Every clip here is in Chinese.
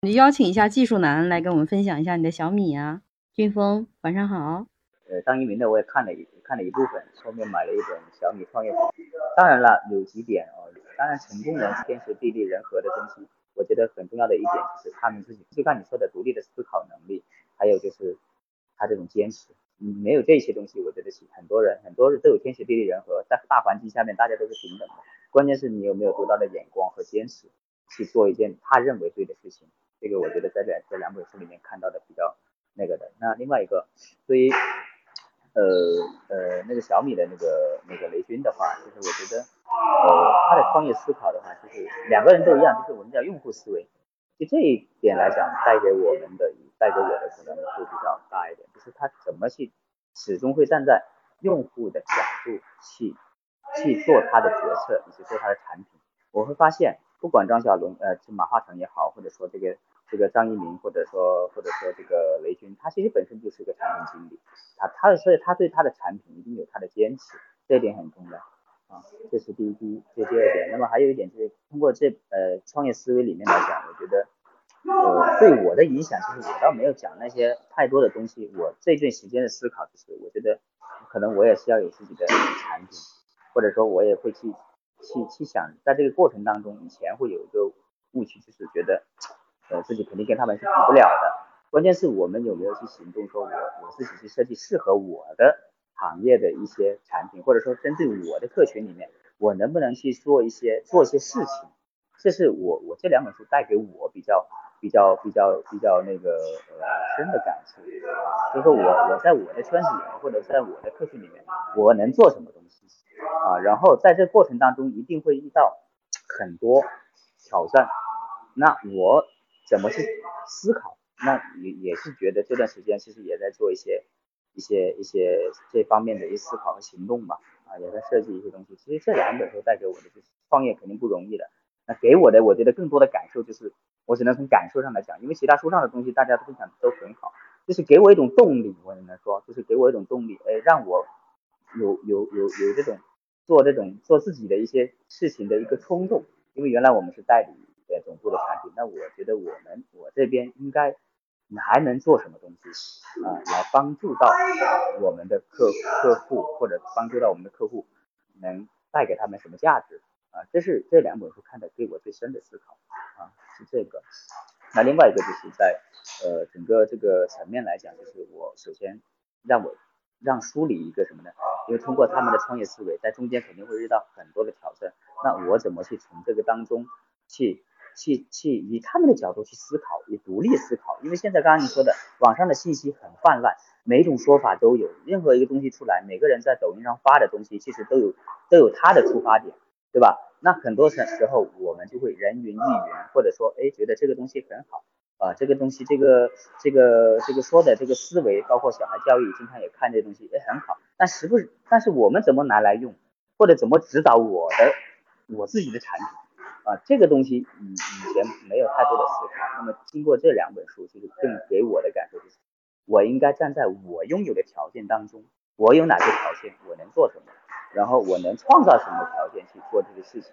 你邀请一下技术男来跟我们分享一下你的小米啊，俊峰，晚上好。呃，张一鸣的我也看了一看了一部分，后面买了一本小米创业法。当然了，有几点哦，当然成功人天时地利人和的东西，我觉得很重要的一点就是他们自己，就像你说的独立的思考能力，还有就是他这种坚持。你没有这些东西，我觉得是很多人很多人都有天时地利人和，在大环境下面大家都是平等的，关键是你有没有独到的眼光和坚持去做一件他认为对的事情。这个我觉得在这这两本书里面看到的比较那个的。那另外一个，对于呃呃，那个小米的那个那个雷军的话，就是我觉得，呃，他的创业思考的话，就是两个人都一样，就是我们叫用户思维。就这一点来讲，带给我们的，带给我的可能会比较大一点，就是他怎么去，始终会站在用户的角度去去做他的决策，以及做他的产品。我会发现，不管张小龙，呃，是马化腾也好，或者说这个。这个张一鸣，或者说或者说这个雷军，他其实本身就是一个产品经理，他他所以他对他的产品一定有他的坚持，这一点很重要啊，这是第一第一这第二点。那么还有一点就是通过这呃创业思维里面来讲，我觉得呃对我的影响，就是我倒没有讲那些太多的东西，我这段时间的思考就是，我觉得可能我也是要有自己的产品，或者说我也会去去去想，在这个过程当中，以前会有一个误区，就是觉得。呃，自己肯定跟他们是比不了的，关键是我们有没有去行动，说我我自己去设计适合我的行业的一些产品，或者说针对我的客群里面，我能不能去做一些做一些事情，这是我我这两本书带给我比较比较比较比较那个呃深的感受啊，就是说我我在我的圈子里面或者在我的客群里面，我能做什么东西啊，然后在这过程当中一定会遇到很多挑战，那我。怎么去思考？那也也是觉得这段时间其实也在做一些一些一些这方面的一些思考和行动吧，啊，也在设计一些东西。其实这两本书带给我的就是创业肯定不容易的。那给我的，我觉得更多的感受就是，我只能从感受上来讲，因为其他书上的东西大家都分享都很好，就是给我一种动力。我只能说，就是给我一种动力，哎，让我有有有有这种做这种做自己的一些事情的一个冲动。因为原来我们是代理。呃，总部的产品，那我觉得我们我这边应该还能做什么东西啊，来帮助到我们的客客户，或者帮助到我们的客户，能带给他们什么价值啊？这是这两本书看的对我最深的思考啊，是这个。那另外一个就是在呃整个这个层面来讲，就是我首先让我让梳理一个什么呢？因为通过他们的创业思维，在中间肯定会遇到很多的挑战，那我怎么去从这个当中去？去去以他们的角度去思考，以独立思考，因为现在刚刚你说的网上的信息很泛滥，每种说法都有，任何一个东西出来，每个人在抖音上发的东西，其实都有都有他的出发点，对吧？那很多时时候我们就会人云亦云，或者说哎觉得这个东西很好啊，这个东西这个这个这个说的这个思维，包括小孩教育，经常也看这东西，也很好，但是不是？但是我们怎么拿来用，或者怎么指导我的我自己的产品？啊，这个东西以以前没有太多的思考，那么经过这两本书，就是更给我的感受就是，我应该站在我拥有的条件当中，我有哪些条件，我能做什么，然后我能创造什么条件去做这个事情，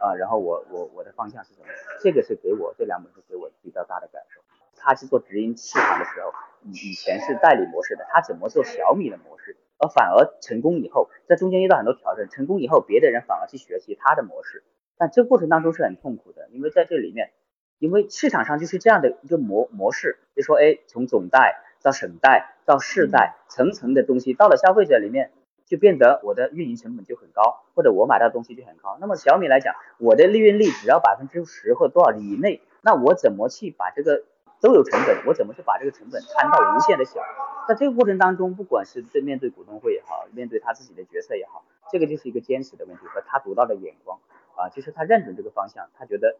啊，然后我我我的方向是什么？这个是给我这两本书给我比较大的感受。他去做直营市场的时候，以以前是代理模式的，他怎么做小米的模式，而反而成功以后，在中间遇到很多挑战，成功以后，别的人反而去学习他的模式。但这个过程当中是很痛苦的，因为在这里面，因为市场上就是这样的一个模模式，就说哎，从总代到省代到市代，层层的东西到了消费者里面，就变得我的运营成本就很高，或者我买到东西就很高。那么小米来讲，我的利润率只要百分之十或多少以内，那我怎么去把这个都有成本，我怎么去把这个成本摊到无限的小？在这个过程当中，不管是对面对股东会也好，面对他自己的决策也好，这个就是一个坚持的问题和他独到的眼光。啊，就是他认准这个方向，他觉得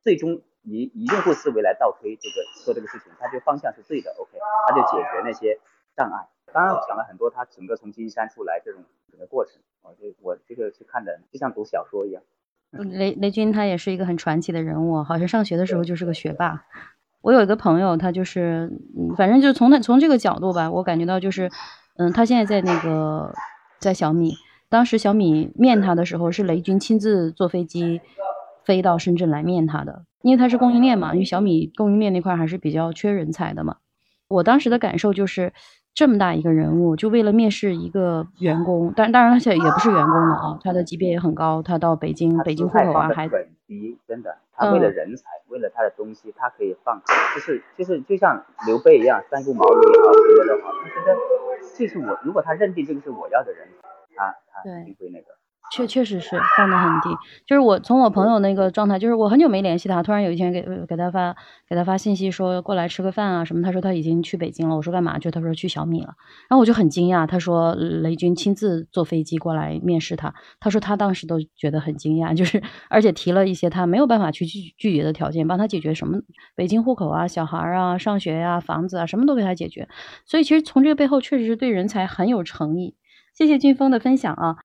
最终以以用户思维来倒推这个做这个事情，他这个方向是对的，OK，他就解决那些障碍。当然，我讲了很多他整个从金山出来这种整个过程，我这我这个是看的就像读小说一样。雷雷军他也是一个很传奇的人物，好像上学的时候就是个学霸。我有一个朋友，他就是，嗯反正就是从那从这个角度吧，我感觉到就是，嗯，他现在在那个在小米。当时小米面他的时候，是雷军亲自坐飞机飞到深圳来面他的，因为他是供应链嘛，因为小米供应链那块还是比较缺人才的嘛。我当时的感受就是，这么大一个人物，就为了面试一个员工，但当然他也不是员工了啊，他的级别也很高，他到北京，北京户口啊，还低，真的，他为了人才，为了他的东西，他可以放，就是就是就像刘备一样，三顾茅庐也好，什么都好，他觉得这是我，如果他认定这个是我要的人，他他一定会那个。确确实是放得很低，就是我从我朋友那个状态，就是我很久没联系他，突然有一天给给他发给他发信息说过来吃个饭啊什么，他说他已经去北京了，我说干嘛去？他说去小米了，然后我就很惊讶，他说雷军亲自坐飞机过来面试他，他说他当时都觉得很惊讶，就是而且提了一些他没有办法去拒拒绝的条件，帮他解决什么北京户口啊、小孩啊、上学呀、房子啊，什么都给他解决，所以其实从这个背后确实是对人才很有诚意。谢谢俊峰的分享啊。